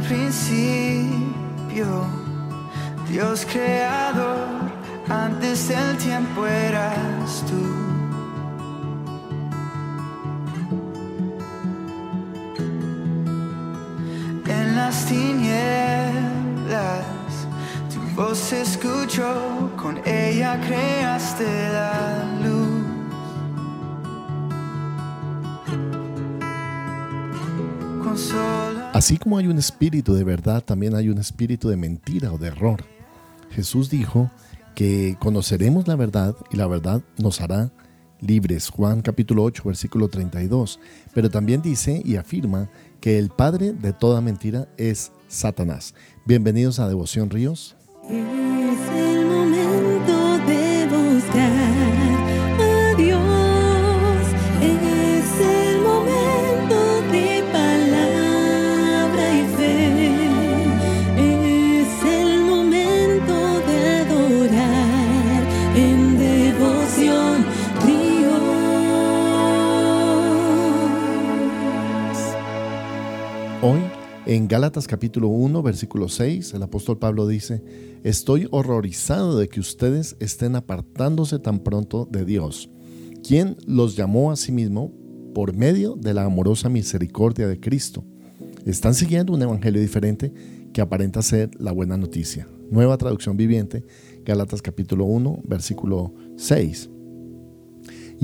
principio, Dios creador, antes del tiempo eras tú. En las tinieblas, tu voz se escuchó, con ella creaste la luz. Consola. Así como hay un espíritu de verdad, también hay un espíritu de mentira o de error. Jesús dijo que conoceremos la verdad y la verdad nos hará libres. Juan capítulo 8, versículo 32. Pero también dice y afirma que el padre de toda mentira es Satanás. Bienvenidos a Devoción Ríos. Es Hoy, en Gálatas capítulo 1, versículo 6, el apóstol Pablo dice, estoy horrorizado de que ustedes estén apartándose tan pronto de Dios, quien los llamó a sí mismo por medio de la amorosa misericordia de Cristo. Están siguiendo un evangelio diferente que aparenta ser la buena noticia. Nueva traducción viviente, Gálatas capítulo 1, versículo 6.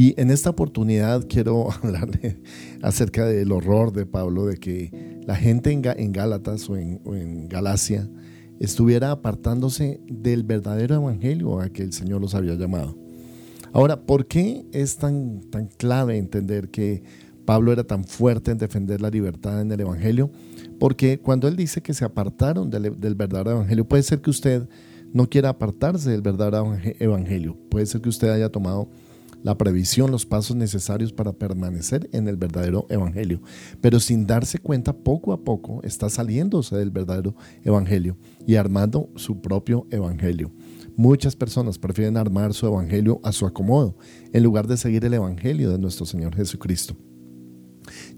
Y en esta oportunidad quiero hablarle acerca del horror de Pablo de que la gente en, Gá- en Gálatas o en, Galacia estuviera apartándose del verdadero evangelio a que el Señor los había llamado. Ahora, ¿por qué es tan, tan clave entender que Pablo era tan fuerte en defender la libertad en el evangelio? Porque cuando él dice que se apartaron del, verdadero evangelio, puede ser que usted no quiera apartarse del verdadero evangel- evangelio. Puede ser que usted haya tomado la previsión, los pasos necesarios para permanecer en el verdadero evangelio. Pero sin darse cuenta, poco a poco está saliéndose del verdadero evangelio y armando su propio evangelio. Muchas personas prefieren armar su evangelio a su acomodo en lugar de seguir el evangelio de nuestro Señor Jesucristo.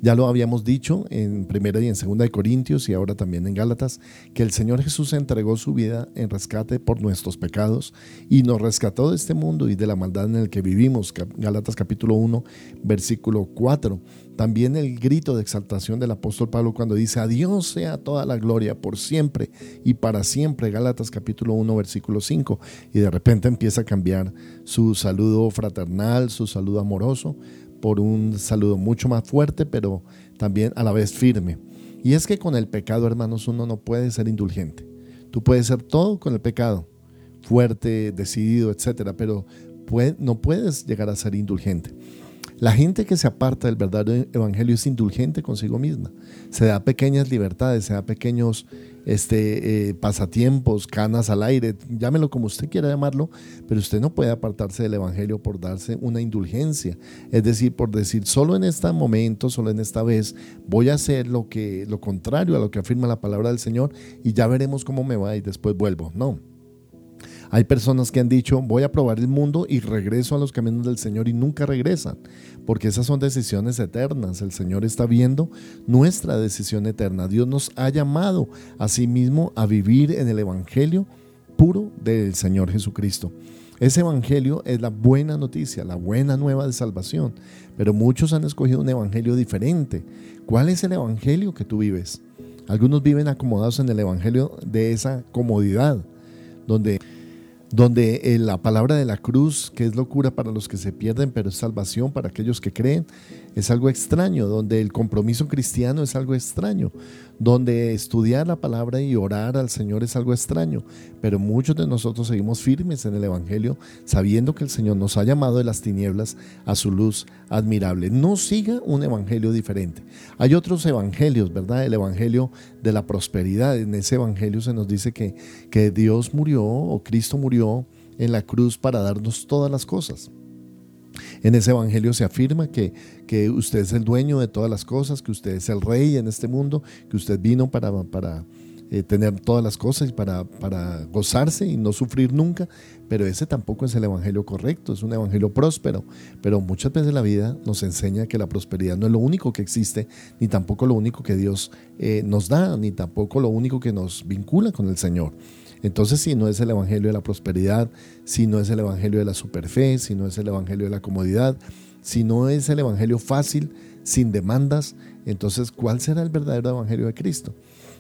Ya lo habíamos dicho en primera y en segunda de Corintios y ahora también en Gálatas, que el Señor Jesús entregó su vida en rescate por nuestros pecados y nos rescató de este mundo y de la maldad en el que vivimos. Gálatas capítulo 1, versículo 4. También el grito de exaltación del apóstol Pablo cuando dice, a Dios sea toda la gloria por siempre y para siempre. Gálatas capítulo 1, versículo 5. Y de repente empieza a cambiar su saludo fraternal, su saludo amoroso por un saludo mucho más fuerte, pero también a la vez firme. Y es que con el pecado, hermanos, uno no puede ser indulgente. Tú puedes ser todo con el pecado, fuerte, decidido, etcétera, pero no puedes llegar a ser indulgente. La gente que se aparta del verdadero evangelio es indulgente consigo misma. Se da pequeñas libertades, se da pequeños este, eh, pasatiempos, canas al aire, llámelo como usted quiera llamarlo, pero usted no puede apartarse del evangelio por darse una indulgencia. Es decir, por decir, solo en este momento, solo en esta vez, voy a hacer lo, que, lo contrario a lo que afirma la palabra del Señor y ya veremos cómo me va y después vuelvo. No. Hay personas que han dicho, voy a probar el mundo y regreso a los caminos del Señor y nunca regresan, porque esas son decisiones eternas. El Señor está viendo nuestra decisión eterna. Dios nos ha llamado a sí mismo a vivir en el Evangelio puro del Señor Jesucristo. Ese Evangelio es la buena noticia, la buena nueva de salvación, pero muchos han escogido un Evangelio diferente. ¿Cuál es el Evangelio que tú vives? Algunos viven acomodados en el Evangelio de esa comodidad, donde donde eh, la palabra de la cruz, que es locura para los que se pierden, pero es salvación para aquellos que creen, es algo extraño, donde el compromiso cristiano es algo extraño, donde estudiar la palabra y orar al Señor es algo extraño, pero muchos de nosotros seguimos firmes en el Evangelio, sabiendo que el Señor nos ha llamado de las tinieblas a su luz admirable. No siga un Evangelio diferente. Hay otros Evangelios, ¿verdad? El Evangelio de la prosperidad. En ese Evangelio se nos dice que, que Dios murió o Cristo murió en la cruz para darnos todas las cosas. En ese evangelio se afirma que, que usted es el dueño de todas las cosas, que usted es el rey en este mundo, que usted vino para, para eh, tener todas las cosas para, para gozarse y no sufrir nunca, pero ese tampoco es el evangelio correcto, es un evangelio próspero. Pero muchas veces la vida nos enseña que la prosperidad no es lo único que existe, ni tampoco lo único que Dios eh, nos da, ni tampoco lo único que nos vincula con el Señor. Entonces, si no es el evangelio de la prosperidad, si no es el evangelio de la superfe, si no es el evangelio de la comodidad, si no es el evangelio fácil, sin demandas, entonces, ¿cuál será el verdadero evangelio de Cristo?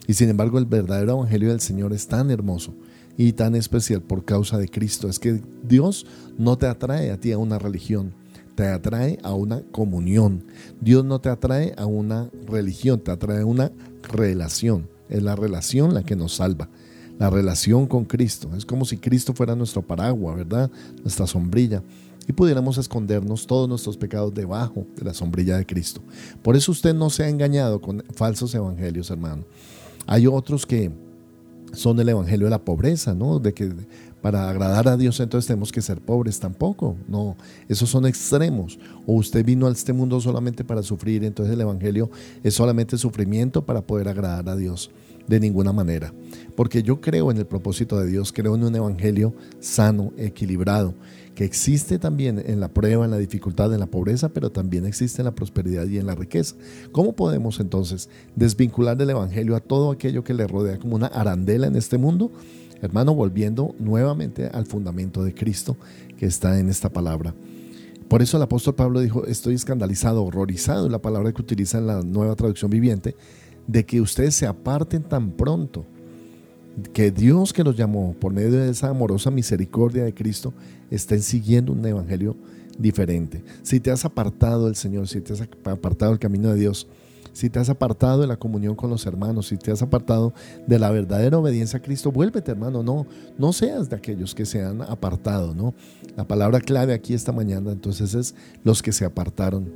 Y sin embargo, el verdadero evangelio del Señor es tan hermoso y tan especial por causa de Cristo. Es que Dios no te atrae a ti a una religión, te atrae a una comunión. Dios no te atrae a una religión, te atrae a una relación. Es la relación la que nos salva. La relación con Cristo. Es como si Cristo fuera nuestro paraguas, ¿verdad? Nuestra sombrilla y pudiéramos escondernos todos nuestros pecados debajo de la sombrilla de Cristo. Por eso usted no se ha engañado con falsos evangelios, hermano. Hay otros que son el evangelio de la pobreza, ¿no? De que para agradar a Dios entonces tenemos que ser pobres tampoco. No, esos son extremos. O usted vino a este mundo solamente para sufrir, entonces el evangelio es solamente sufrimiento para poder agradar a Dios. De ninguna manera. Porque yo creo en el propósito de Dios, creo en un evangelio sano, equilibrado que existe también en la prueba, en la dificultad, en la pobreza, pero también existe en la prosperidad y en la riqueza. ¿Cómo podemos entonces desvincular del Evangelio a todo aquello que le rodea como una arandela en este mundo? Hermano, volviendo nuevamente al fundamento de Cristo que está en esta palabra. Por eso el apóstol Pablo dijo, estoy escandalizado, horrorizado, la palabra que utiliza en la nueva traducción viviente, de que ustedes se aparten tan pronto que Dios que los llamó por medio de esa amorosa misericordia de Cristo estén siguiendo un evangelio diferente. Si te has apartado del Señor, si te has apartado del camino de Dios, si te has apartado de la comunión con los hermanos, si te has apartado de la verdadera obediencia a Cristo, vuélvete, hermano, no, no seas de aquellos que se han apartado, ¿no? La palabra clave aquí esta mañana entonces es los que se apartaron.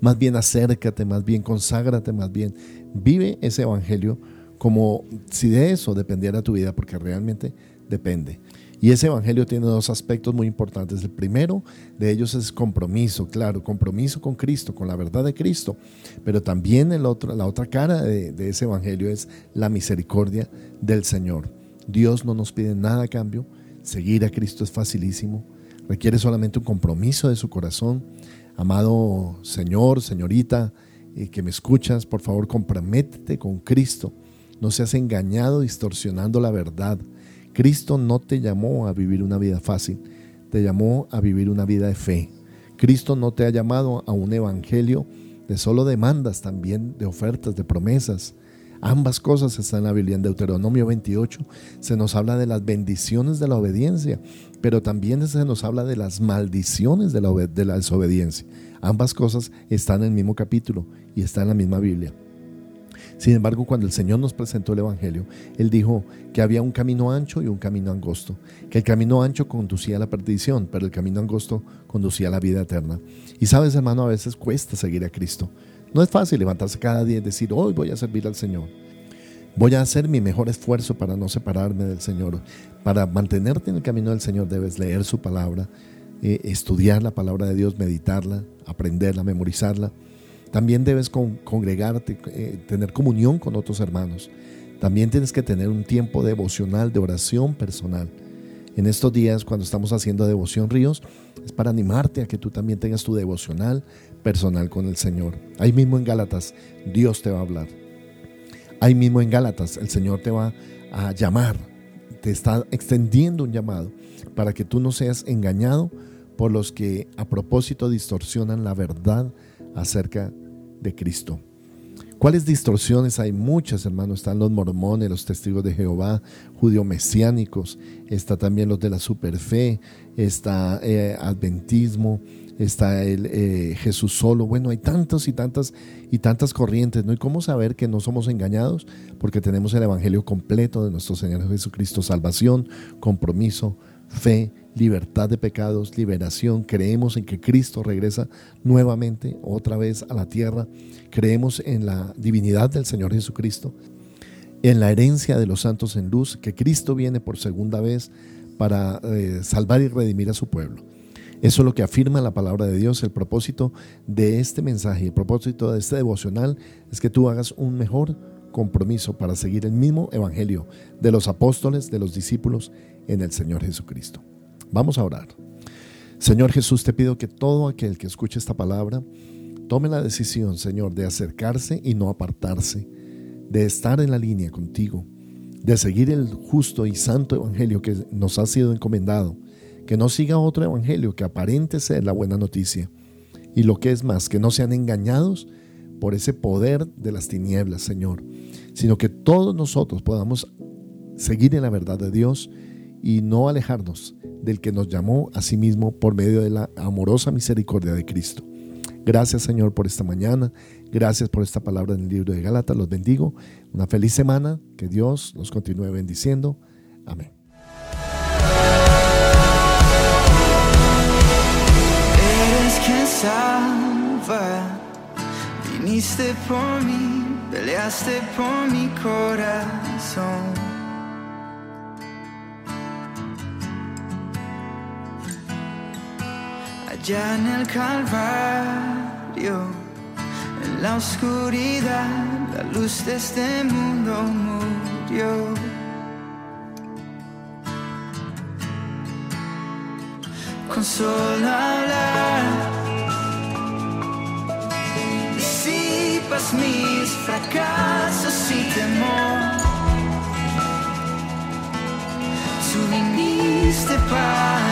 Más bien acércate, más bien conságrate, más bien vive ese evangelio como si de eso dependiera tu vida, porque realmente depende. Y ese evangelio tiene dos aspectos muy importantes. El primero de ellos es compromiso, claro, compromiso con Cristo, con la verdad de Cristo. Pero también el otro, la otra cara de, ese evangelio es la misericordia del Señor. Dios no nos pide nada a cambio. Seguir a Cristo es facilísimo. Requiere solamente un compromiso de su corazón. Amado Señor, señorita, eh, que me escuchas, por favor, comprométete con Cristo no seas engañado distorsionando la verdad. Cristo no te llamó a vivir una vida fácil, te llamó a vivir una vida de fe. Cristo no te ha llamado a un evangelio de solo demandas, también de ofertas, de promesas. Ambas cosas están en la Biblia. En Deuteronomio 28 se nos habla de las bendiciones de la obediencia, pero también se nos habla de las maldiciones de la, de la desobediencia. Ambas cosas están en el mismo capítulo y están en la misma Biblia. Sin embargo, cuando el Señor nos presentó el Evangelio, Él dijo que había un camino ancho y un camino angosto, que el camino ancho conducía a la perdición, pero el camino angosto conducía a la vida eterna. Y sabes, hermano, a veces cuesta seguir a Cristo. No es fácil levantarse cada día y decir, hoy voy a servir al Señor. Voy a hacer mi mejor esfuerzo para no separarme del Señor. Para mantenerte en el camino del Señor debes leer su palabra, eh, estudiar la palabra de Dios, meditarla, aprenderla, memorizarla también debes congregarte, eh, tener comunión con otros hermanos. También tienes que tener un tiempo devocional, de oración personal. En estos días, cuando estamos haciendo devoción ríos, es para animarte a que tú también tengas tu devocional personal con el Señor. Ahí mismo en Gálatas, Dios te va a hablar. Ahí mismo en Gálatas, el Señor te va a llamar, te está extendiendo un llamado para que tú no seas engañado por los que a propósito distorsionan la verdad acerca de Cristo. ¿Cuáles distorsiones? Hay muchas, hermanos. Están los mormones, los testigos de Jehová, judío mesiánicos, está también los de la superfe, está eh, adventismo, está el eh, Jesús solo. Bueno, hay tantas y tantas y tantas corrientes, ¿no? ¿Y cómo saber que no somos engañados? Porque tenemos el Evangelio completo de nuestro Señor Jesucristo, salvación, compromiso, fe, libertad de pecados, liberación. Creemos en que Cristo regresa nuevamente, otra vez a la tierra. Creemos en la divinidad del Señor Jesucristo, en la herencia de los santos en luz, que Cristo viene por segunda vez para eh, salvar y redimir a su pueblo. Eso es lo que afirma la palabra de Dios. El propósito de este mensaje, el propósito de este devocional es que tú hagas un mejor compromiso para seguir el mismo evangelio de los apóstoles, de los discípulos en el Señor Jesucristo. Vamos a orar. Señor Jesús, te pido que todo aquel que escuche esta palabra tome la decisión, Señor, de acercarse y no apartarse, de estar en la línea contigo, de seguir el justo y santo evangelio que nos ha sido encomendado, que no siga otro evangelio que aparente ser la buena noticia. Y lo que es más, que no sean engañados por ese poder de las tinieblas, Señor, sino que todos nosotros podamos seguir en la verdad de Dios y no alejarnos del que nos llamó a sí mismo por medio de la amorosa misericordia de Cristo. Gracias Señor por esta mañana, gracias por esta palabra en el libro de Gálatas, los bendigo. Una feliz semana, que Dios nos continúe bendiciendo. Amén. Eres quien salva, viniste por mí, peleaste por mi corazón. Allá en el Calvario, en la oscuridad, la luz de este mundo murió. Con solo hablar, disipas mis fracasos y temor. Tú viniste para